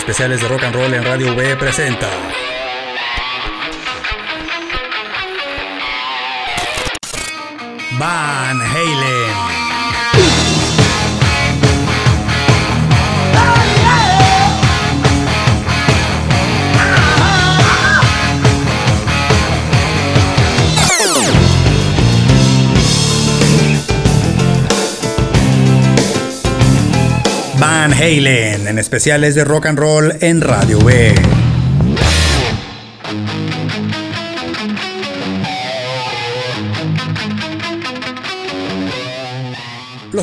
Especiales de rock and roll en Radio V presenta. Van Halen. Halen en especiales de rock and roll en Radio B.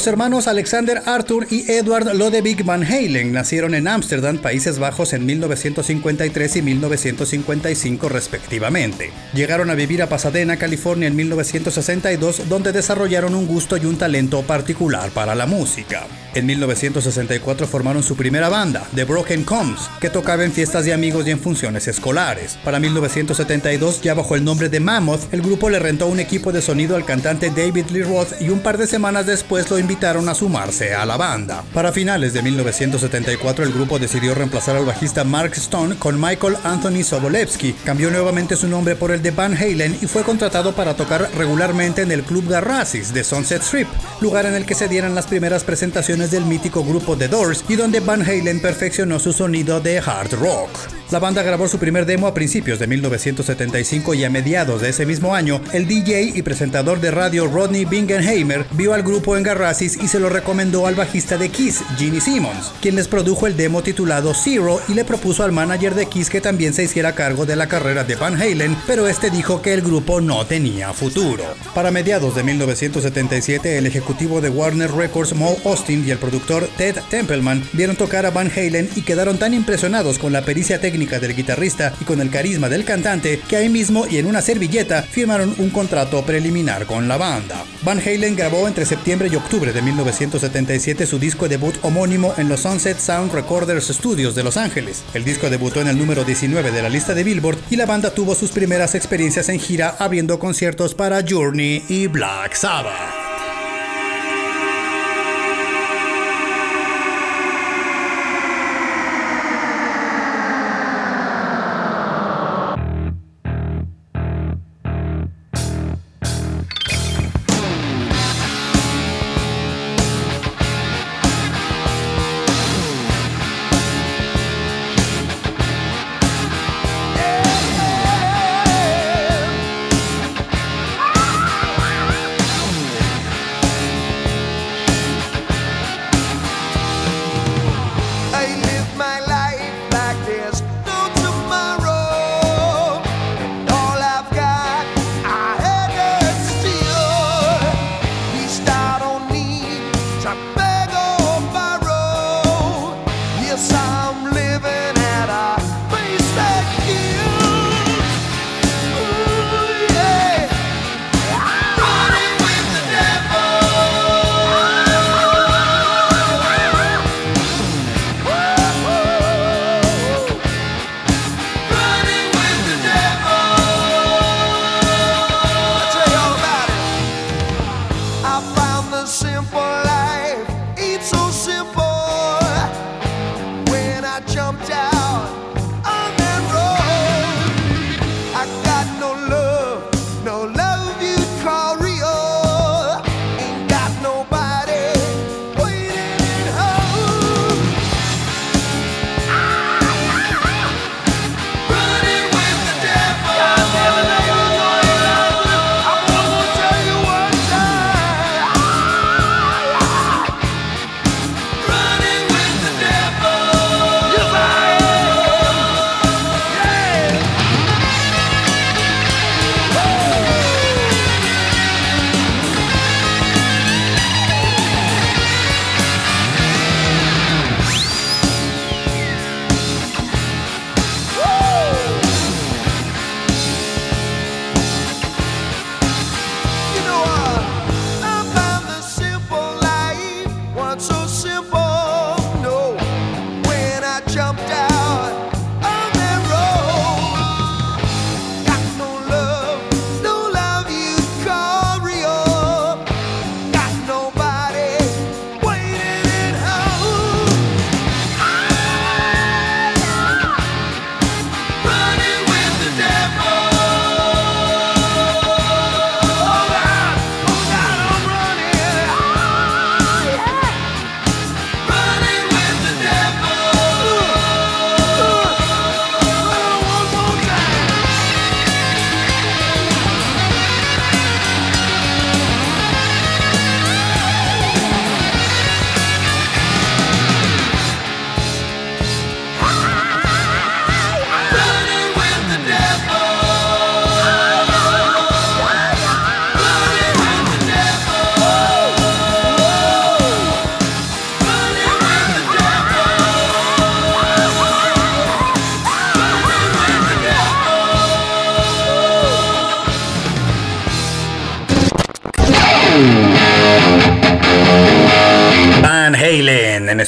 Hermanos Alexander Arthur y Edward Lodewijk Van Halen nacieron en Ámsterdam, Países Bajos en 1953 y 1955 respectivamente. Llegaron a vivir a Pasadena, California en 1962, donde desarrollaron un gusto y un talento particular para la música. En 1964 formaron su primera banda, The Broken Combs, que tocaba en fiestas de amigos y en funciones escolares. Para 1972, ya bajo el nombre de Mammoth, el grupo le rentó un equipo de sonido al cantante David Lee Roth y un par de semanas después lo invitaron a sumarse a la banda. Para finales de 1974, el grupo decidió reemplazar al bajista Mark Stone con Michael Anthony Sobolewski. Cambió nuevamente su nombre por el de Van Halen y fue contratado para tocar regularmente en el Club Garrasis de Sunset Strip, lugar en el que se dieran las primeras presentaciones del mítico grupo The Doors y donde Van Halen perfeccionó su sonido de hard rock. La banda grabó su primer demo a principios de 1975 y a mediados de ese mismo año, el DJ y presentador de radio Rodney Bingenheimer vio al grupo en Garrasis y se lo recomendó al bajista de Kiss, Gene Simmons, quien les produjo el demo titulado Zero y le propuso al manager de Kiss que también se hiciera cargo de la carrera de Van Halen, pero este dijo que el grupo no tenía futuro. Para mediados de 1977, el ejecutivo de Warner Records, Mo Austin, y el productor Ted Templeman vieron tocar a Van Halen y quedaron tan impresionados con la pericia técnica del guitarrista y con el carisma del cantante que ahí mismo y en una servilleta firmaron un contrato preliminar con la banda. Van Halen grabó entre septiembre y octubre de 1977 su disco debut homónimo en los Sunset Sound Recorders Studios de Los Ángeles. El disco debutó en el número 19 de la lista de Billboard y la banda tuvo sus primeras experiencias en gira abriendo conciertos para Journey y Black Sabbath.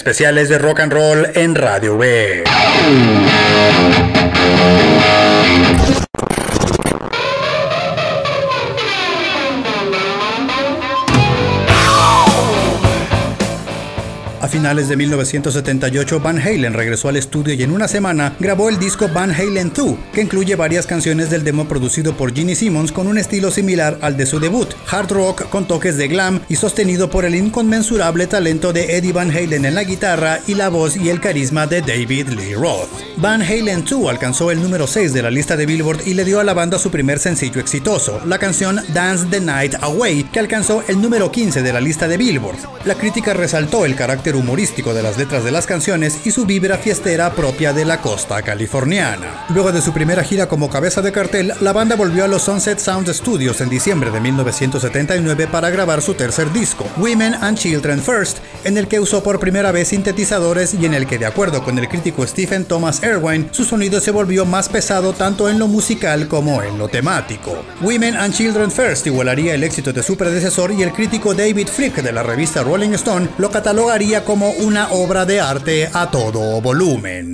Especiales de rock and roll en Radio B. finales de 1978, Van Halen regresó al estudio y en una semana grabó el disco Van Halen 2, que incluye varias canciones del demo producido por Gene Simmons con un estilo similar al de su debut, hard rock con toques de glam y sostenido por el inconmensurable talento de Eddie Van Halen en la guitarra y la voz y el carisma de David Lee Roth. Van Halen 2 alcanzó el número 6 de la lista de Billboard y le dio a la banda su primer sencillo exitoso, la canción Dance the Night Away, que alcanzó el número 15 de la lista de Billboard. La crítica resaltó el carácter humorístico de las letras de las canciones y su vibra fiestera propia de la costa californiana. Luego de su primera gira como cabeza de cartel, la banda volvió a los Sunset Sound Studios en diciembre de 1979 para grabar su tercer disco, Women and Children First, en el que usó por primera vez sintetizadores y en el que, de acuerdo con el crítico Stephen Thomas Erwin, su sonido se volvió más pesado tanto en lo musical como en lo temático. Women and Children First igualaría el éxito de su predecesor y el crítico David Frick de la revista Rolling Stone lo catalogaría como una obra de arte a todo volumen.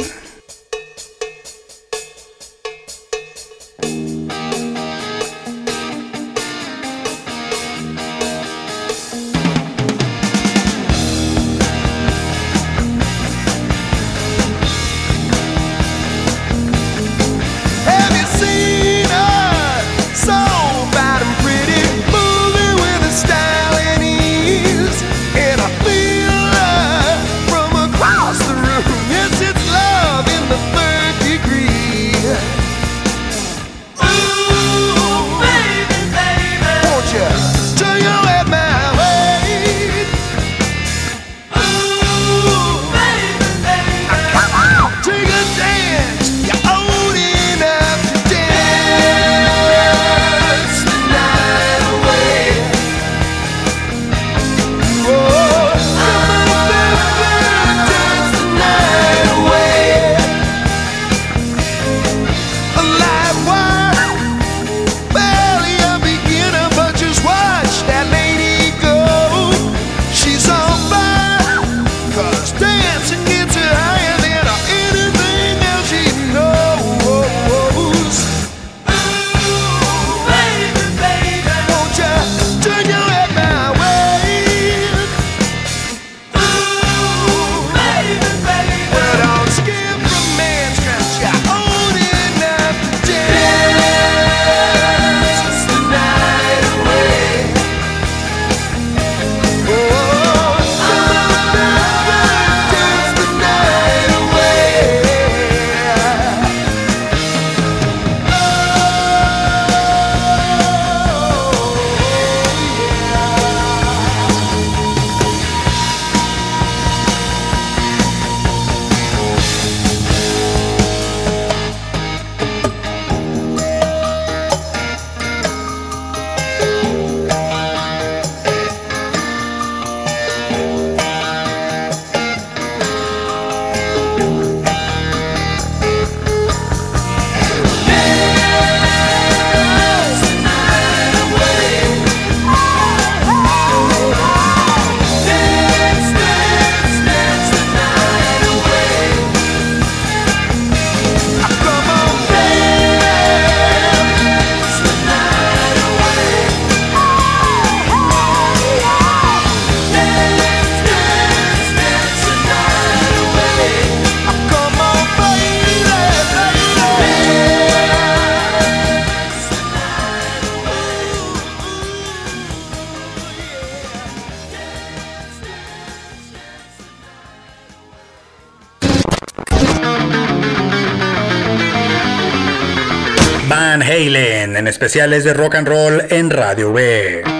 Especiales de rock and roll en Radio B.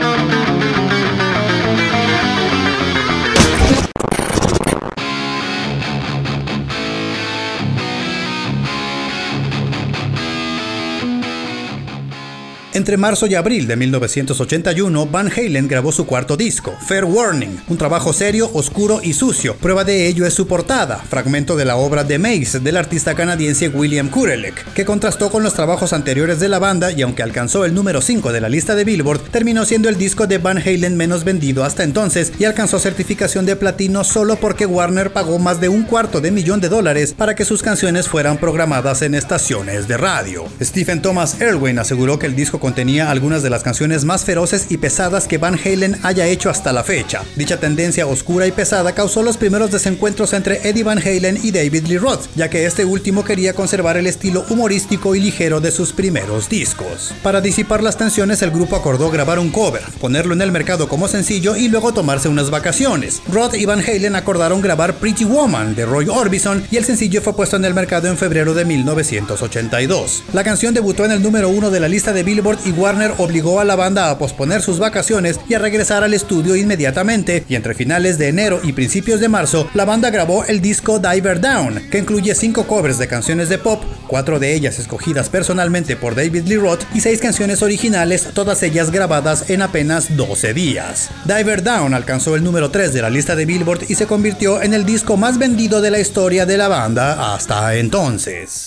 Entre marzo y abril de 1981, Van Halen grabó su cuarto disco, Fair Warning, un trabajo serio, oscuro y sucio. Prueba de ello es su portada, fragmento de la obra The Maze del artista canadiense William Kurelek, que contrastó con los trabajos anteriores de la banda y aunque alcanzó el número 5 de la lista de Billboard, terminó siendo el disco de Van Halen menos vendido hasta entonces y alcanzó certificación de platino solo porque Warner pagó más de un cuarto de millón de dólares para que sus canciones fueran programadas en estaciones de radio. Stephen Thomas Erwin aseguró que el disco contenía algunas de las canciones más feroces y pesadas que Van Halen haya hecho hasta la fecha. Dicha tendencia oscura y pesada causó los primeros desencuentros entre Eddie Van Halen y David Lee Roth, ya que este último quería conservar el estilo humorístico y ligero de sus primeros discos. Para disipar las tensiones, el grupo acordó grabar un cover, ponerlo en el mercado como sencillo y luego tomarse unas vacaciones. Roth y Van Halen acordaron grabar Pretty Woman de Roy Orbison y el sencillo fue puesto en el mercado en febrero de 1982. La canción debutó en el número uno de la lista de Billboard y Warner obligó a la banda a posponer sus vacaciones y a regresar al estudio inmediatamente, y entre finales de enero y principios de marzo, la banda grabó el disco Diver Down, que incluye cinco covers de canciones de pop, cuatro de ellas escogidas personalmente por David Lee Roth y seis canciones originales, todas ellas grabadas en apenas 12 días. Diver Down alcanzó el número 3 de la lista de Billboard y se convirtió en el disco más vendido de la historia de la banda hasta entonces.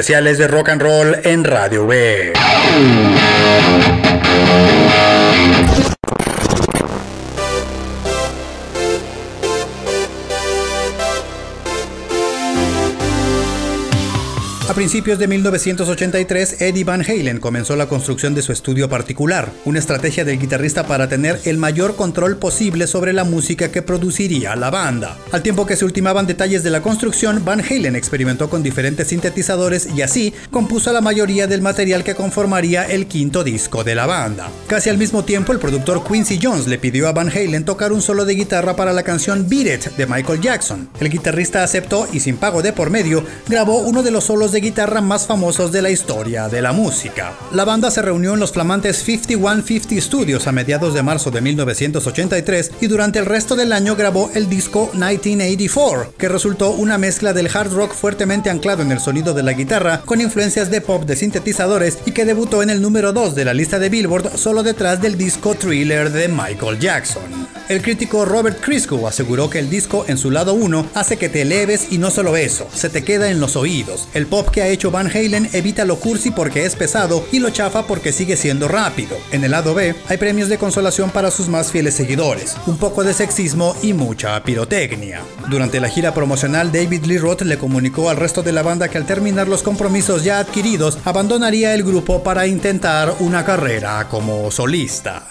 Especiales de rock and roll en Radio B. principios de 1983, Eddie Van Halen comenzó la construcción de su estudio particular, una estrategia del guitarrista para tener el mayor control posible sobre la música que produciría la banda. Al tiempo que se ultimaban detalles de la construcción, Van Halen experimentó con diferentes sintetizadores y así compuso la mayoría del material que conformaría el quinto disco de la banda. Casi al mismo tiempo, el productor Quincy Jones le pidió a Van Halen tocar un solo de guitarra para la canción Beat It de Michael Jackson. El guitarrista aceptó y sin pago de por medio, grabó uno de los solos de guitarra más famosos de la historia de la música. La banda se reunió en los flamantes 5150 Studios a mediados de marzo de 1983 y durante el resto del año grabó el disco 1984, que resultó una mezcla del hard rock fuertemente anclado en el sonido de la guitarra con influencias de pop de sintetizadores y que debutó en el número 2 de la lista de Billboard solo detrás del disco Thriller de Michael Jackson. El crítico Robert Christgau aseguró que el disco en su lado 1 hace que te eleves y no solo eso, se te queda en los oídos. El pop que ha hecho Van Halen evita lo cursi porque es pesado y lo chafa porque sigue siendo rápido. En el lado B hay premios de consolación para sus más fieles seguidores, un poco de sexismo y mucha pirotecnia. Durante la gira promocional, David Lee Roth le comunicó al resto de la banda que al terminar los compromisos ya adquiridos, abandonaría el grupo para intentar una carrera como solista.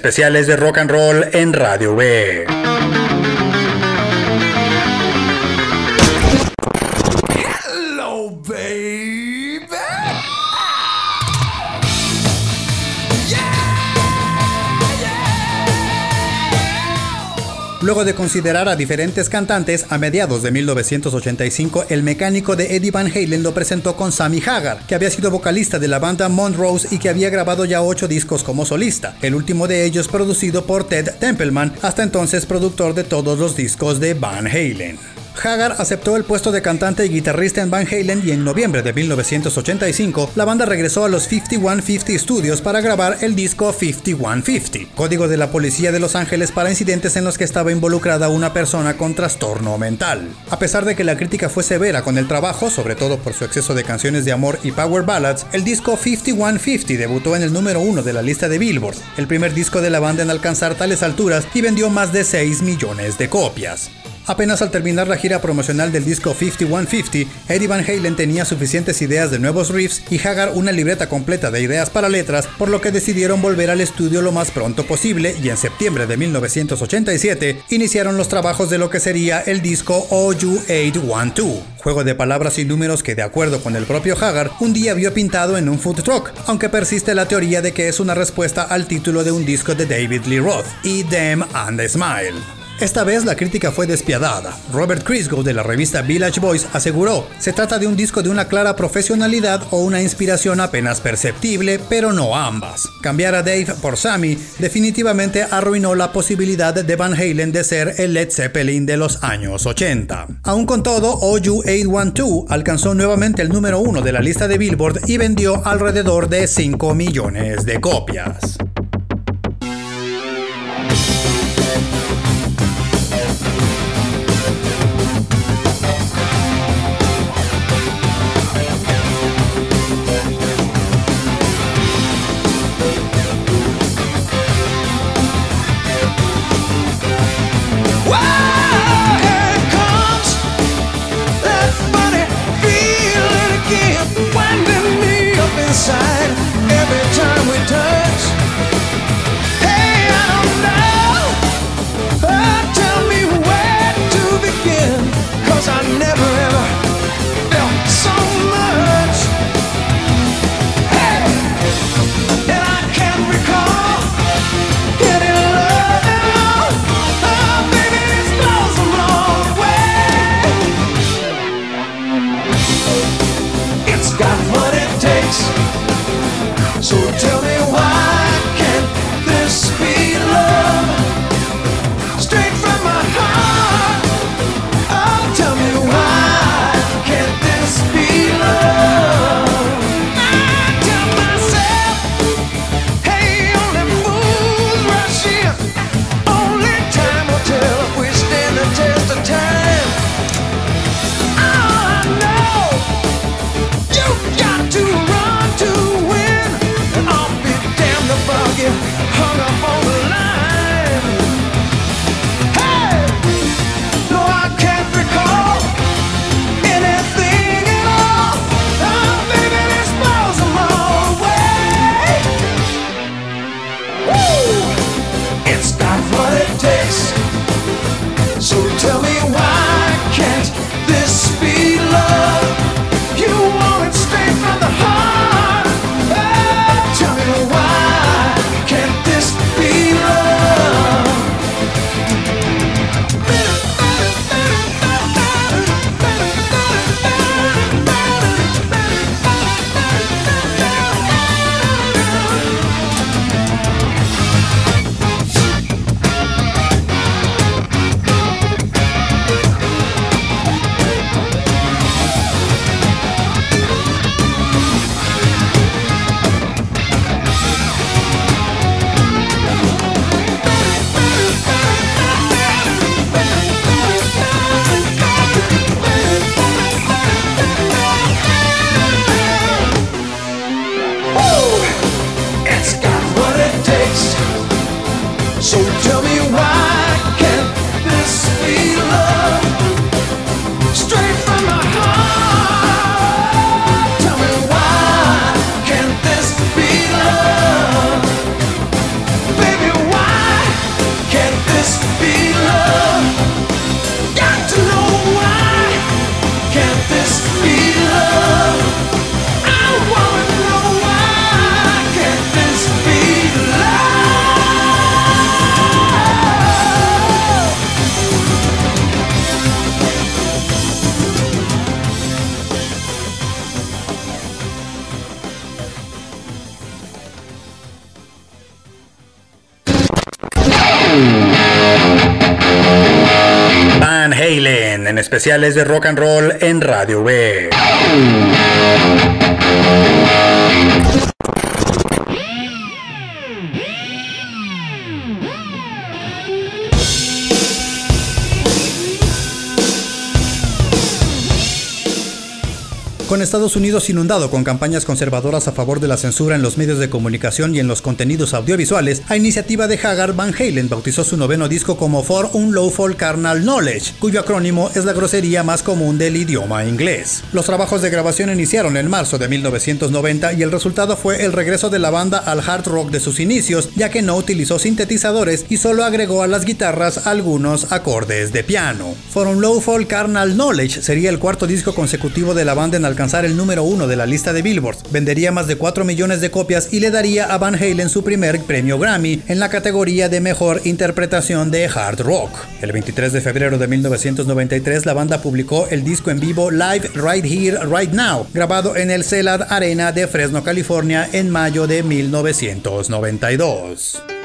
Especiales de rock and roll en Radio B. Luego de considerar a diferentes cantantes, a mediados de 1985 el mecánico de Eddie Van Halen lo presentó con Sammy Hagar, que había sido vocalista de la banda Monrose y que había grabado ya ocho discos como solista, el último de ellos producido por Ted Templeman, hasta entonces productor de todos los discos de Van Halen. Hagar aceptó el puesto de cantante y guitarrista en Van Halen y en noviembre de 1985 la banda regresó a los 5150 Studios para grabar el disco 5150, código de la policía de Los Ángeles para incidentes en los que estaba involucrada una persona con trastorno mental. A pesar de que la crítica fue severa con el trabajo, sobre todo por su exceso de canciones de amor y power ballads, el disco 5150 debutó en el número uno de la lista de Billboard, el primer disco de la banda en alcanzar tales alturas y vendió más de 6 millones de copias. Apenas al terminar la gira promocional del disco 5150, Eddie Van Halen tenía suficientes ideas de nuevos riffs y Hagar una libreta completa de ideas para letras, por lo que decidieron volver al estudio lo más pronto posible y en septiembre de 1987 iniciaron los trabajos de lo que sería el disco OU 812, juego de palabras y números que de acuerdo con el propio Hagar un día vio pintado en un food truck, aunque persiste la teoría de que es una respuesta al título de un disco de David Lee Roth, y and Smile. Esta vez la crítica fue despiadada. Robert Christgau de la revista Village Voice aseguró, se trata de un disco de una clara profesionalidad o una inspiración apenas perceptible, pero no ambas. Cambiar a Dave por Sammy definitivamente arruinó la posibilidad de Van Halen de ser el Led Zeppelin de los años 80. Aún con todo, OU 812 alcanzó nuevamente el número uno de la lista de Billboard y vendió alrededor de 5 millones de copias. Especiales de rock and roll en Radio B. Con Estados Unidos inundado con campañas conservadoras a favor de la censura en los medios de comunicación y en los contenidos audiovisuales, a iniciativa de Haggard Van Halen bautizó su noveno disco como For un Lawful Carnal Knowledge, cuyo acrónimo es la grosería más común del idioma inglés. Los trabajos de grabación iniciaron en marzo de 1990 y el resultado fue el regreso de la banda al hard rock de sus inicios, ya que no utilizó sintetizadores y solo agregó a las guitarras algunos acordes de piano. For un Lawful Carnal Knowledge sería el cuarto disco consecutivo de la banda en alcanzar alcanzar el número uno de la lista de Billboard. Vendería más de 4 millones de copias y le daría a Van Halen su primer premio Grammy en la categoría de mejor interpretación de hard rock. El 23 de febrero de 1993 la banda publicó el disco en vivo Live Right Here Right Now, grabado en el Celad Arena de Fresno, California en mayo de 1992.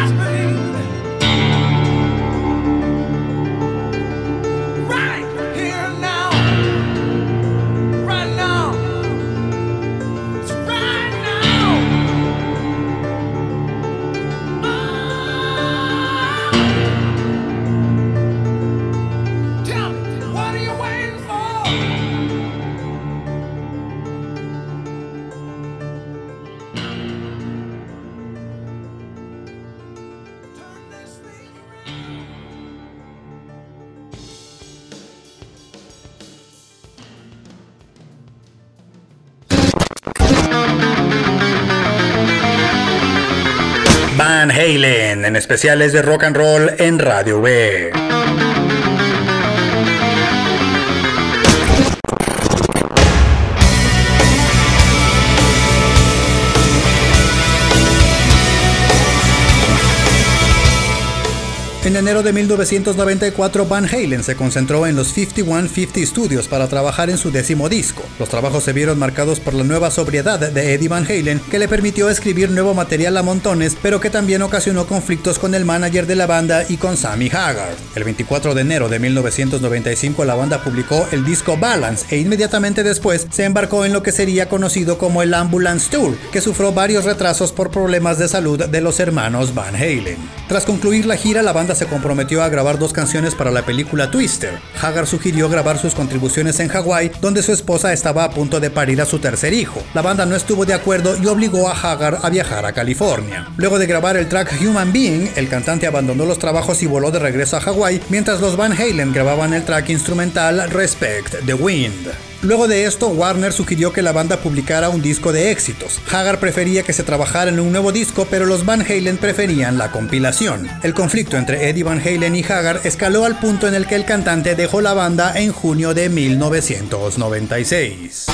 En especiales de rock and roll en Radio B. En enero de 1994, Van Halen se concentró en los 5150 Studios para trabajar en su décimo disco. Los trabajos se vieron marcados por la nueva sobriedad de Eddie Van Halen, que le permitió escribir nuevo material a montones, pero que también ocasionó conflictos con el manager de la banda y con Sammy Haggard. El 24 de enero de 1995, la banda publicó el disco Balance e inmediatamente después se embarcó en lo que sería conocido como el Ambulance Tour, que sufrió varios retrasos por problemas de salud de los hermanos Van Halen. Tras concluir la gira, la banda se comprometió a grabar dos canciones para la película Twister. Hagar sugirió grabar sus contribuciones en Hawái, donde su esposa estaba a punto de parir a su tercer hijo. La banda no estuvo de acuerdo y obligó a Hagar a viajar a California. Luego de grabar el track Human Being, el cantante abandonó los trabajos y voló de regreso a Hawái, mientras los Van Halen grababan el track instrumental Respect the Wind. Luego de esto, Warner sugirió que la banda publicara un disco de éxitos. Hagar prefería que se trabajara en un nuevo disco, pero los Van Halen preferían la compilación. El conflicto entre Eddie Van Halen y Hagar escaló al punto en el que el cantante dejó la banda en junio de 1996.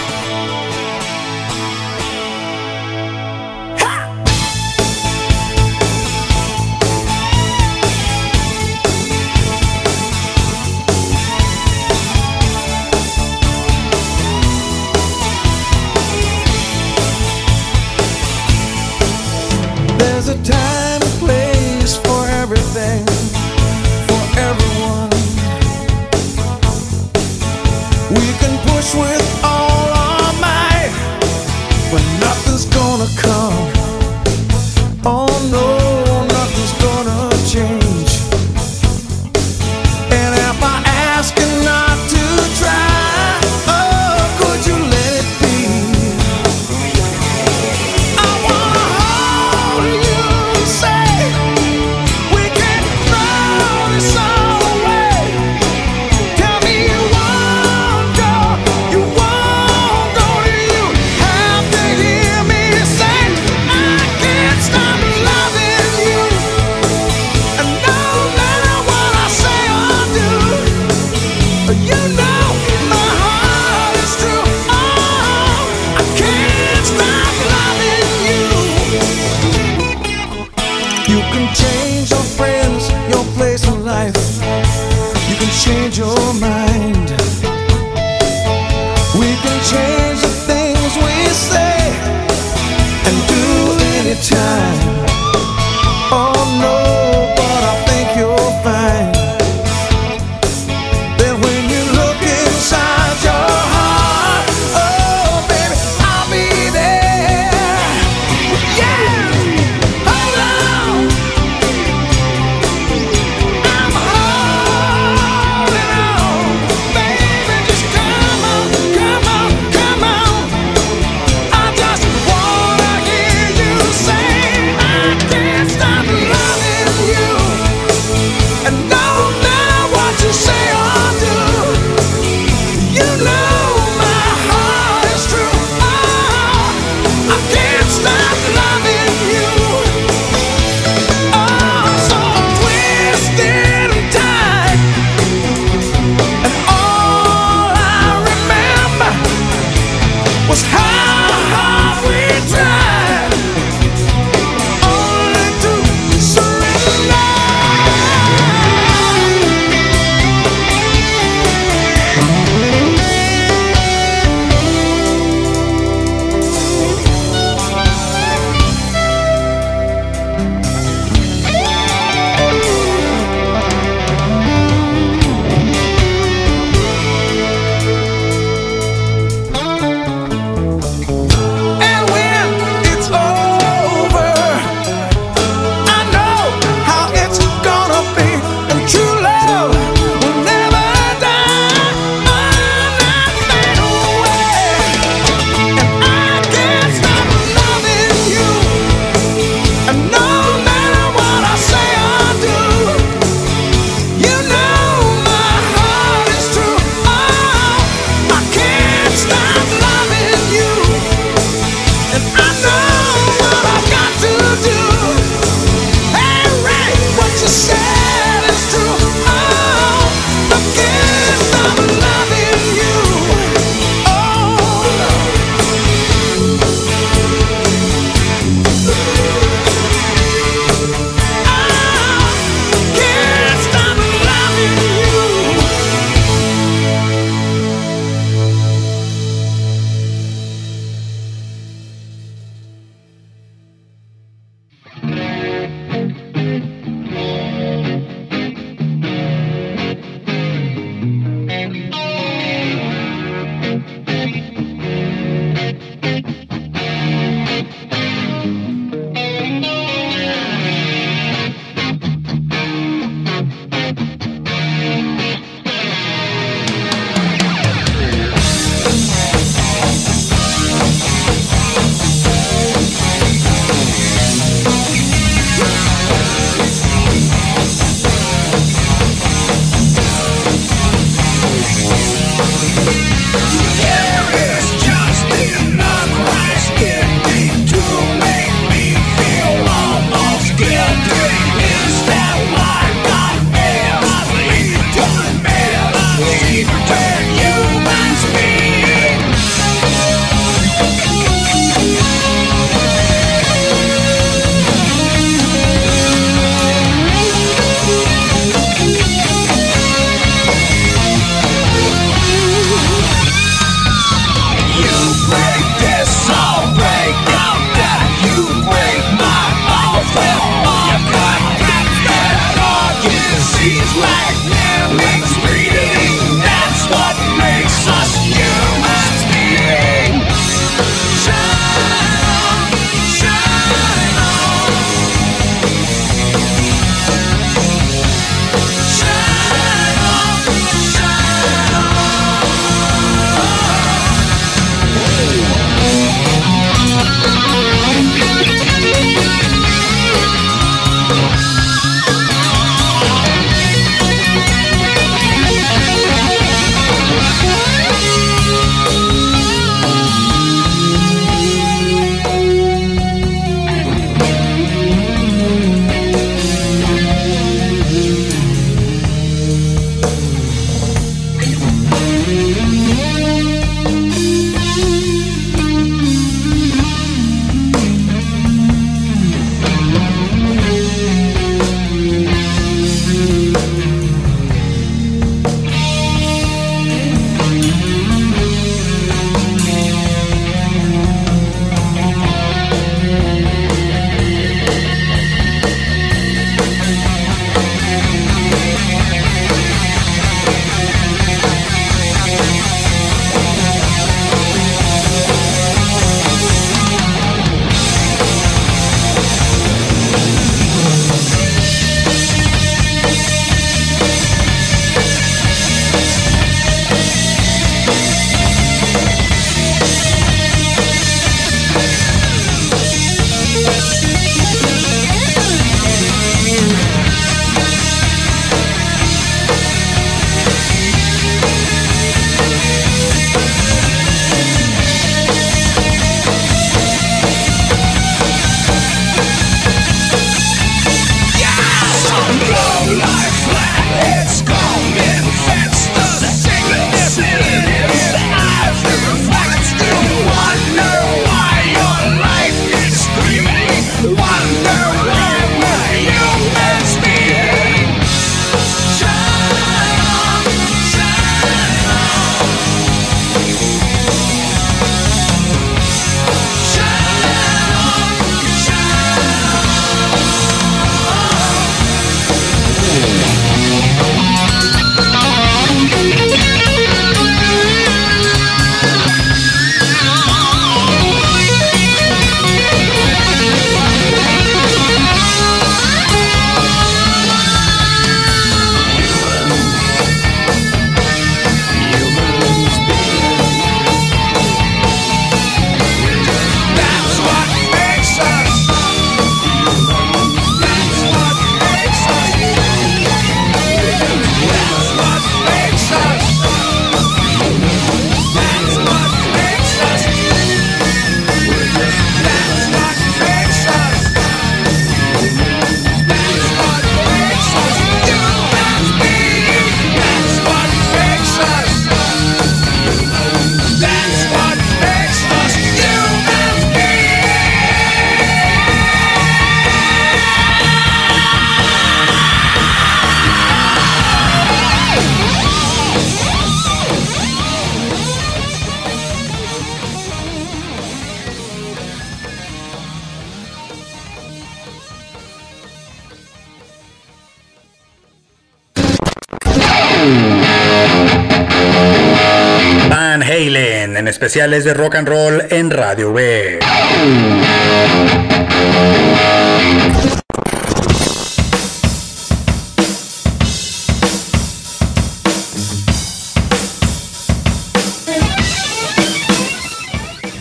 Especiales de rock and roll en Radio B.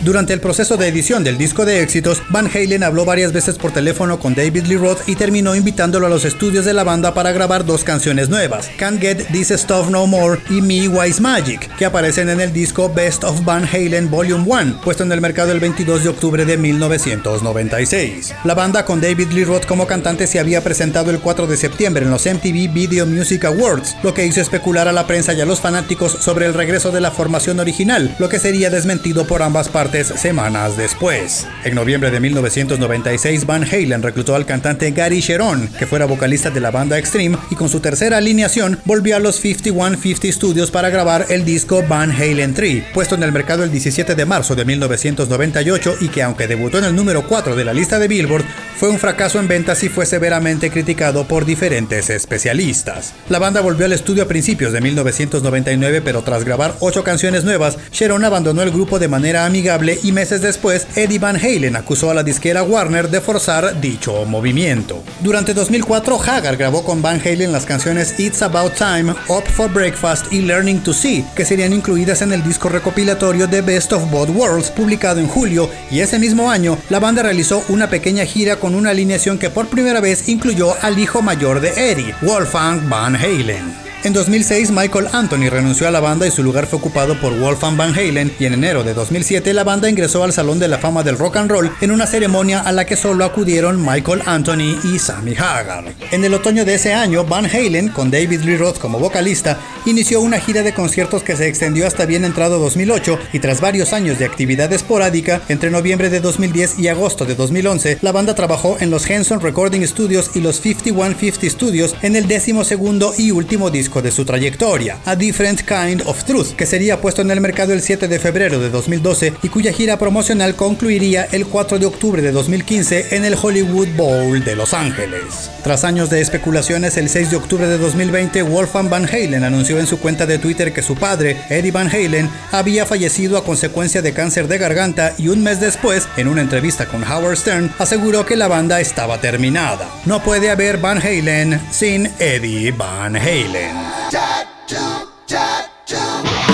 Durante el proceso de edición del disco de éxitos, Van Halen habló varias veces por teléfono con David Lee Roth y terminó invitándolo a los estudios de la banda para grabar dos canciones nuevas, Can't Get This Stuff No More y Me Wise Magic, que aparecen en el disco Best of Van Halen Volume 1, puesto en el mercado el 22 de octubre de 1996. La banda con David Lee Roth como cantante se había presentado el 4 de septiembre en los MTV Video Music Awards, lo que hizo especular a la prensa y a los fanáticos sobre el regreso de la formación original, lo que sería desmentido por ambas partes semanas después. En noviembre de 1996, Van Halen reclutó al cantante Gary Sharon, que fuera vocalista de la banda Extreme, y con su tercera alineación volvió a los 5150 Studios para grabar el disco Van Halen 3, puesto en el mercado el 17 de marzo de 1998 y que aunque debutó en el número 4 de la lista de Billboard, fue un fracaso en ventas y fue severamente criticado por diferentes especialistas. La banda volvió al estudio a principios de 1999, pero tras grabar ocho canciones nuevas, Sharon abandonó el grupo de manera amigable y meses después, Eddie Van Halen acusó a la disquera Warner de forzar dicho movimiento. Durante 2004, Hagar grabó con Van Halen las canciones It's About Time, Up for Breakfast y Learning to See, que serían incluidas en el disco recopilatorio The Best of Both Worlds, publicado en julio, y ese mismo año, la banda realizó una pequeña gira con una alineación que por primera vez incluyó al hijo mayor de Eddie, Wolfgang Van Halen. En 2006, Michael Anthony renunció a la banda y su lugar fue ocupado por Wolfgang Van Halen y en enero de 2007 la banda ingresó al Salón de la Fama del Rock and Roll en una ceremonia a la que solo acudieron Michael Anthony y Sammy Hagar. En el otoño de ese año, Van Halen, con David Lee Roth como vocalista, inició una gira de conciertos que se extendió hasta bien entrado 2008 y tras varios años de actividad esporádica, entre noviembre de 2010 y agosto de 2011, la banda trabajó en los Henson Recording Studios y los 5150 Studios en el décimo segundo y último disco de su trayectoria, A Different Kind of Truth, que sería puesto en el mercado el 7 de febrero de 2012 y cuya gira promocional concluiría el 4 de octubre de 2015 en el Hollywood Bowl de Los Ángeles. Tras años de especulaciones, el 6 de octubre de 2020, Wolfgang Van Halen anunció en su cuenta de Twitter que su padre, Eddie Van Halen, había fallecido a consecuencia de cáncer de garganta y un mes después, en una entrevista con Howard Stern, aseguró que la banda estaba terminada. No puede haber Van Halen sin Eddie Van Halen. Tattoo, tattoo.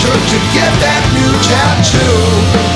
church and get that new tattoo.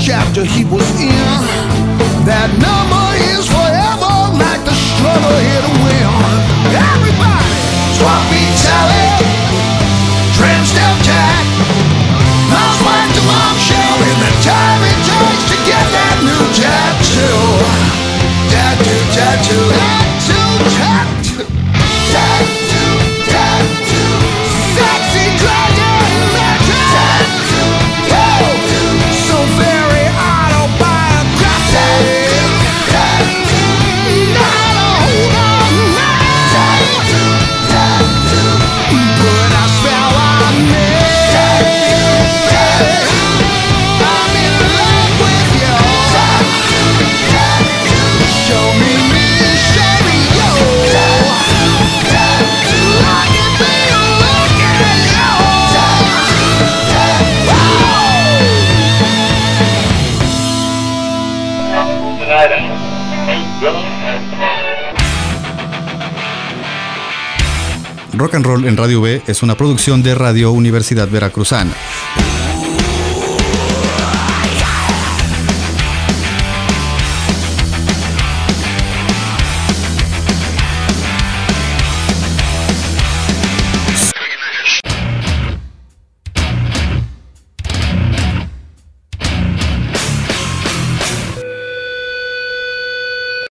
Chapter he was in. That number is forever like the struggle here to win. Everybody, swap meet Sally, trim step Jack, mom's wife to mom shell in the time it takes to get that new tattoo, tattoo, tattoo, Rock and Roll en Radio B es una producción de Radio Universidad Veracruzana.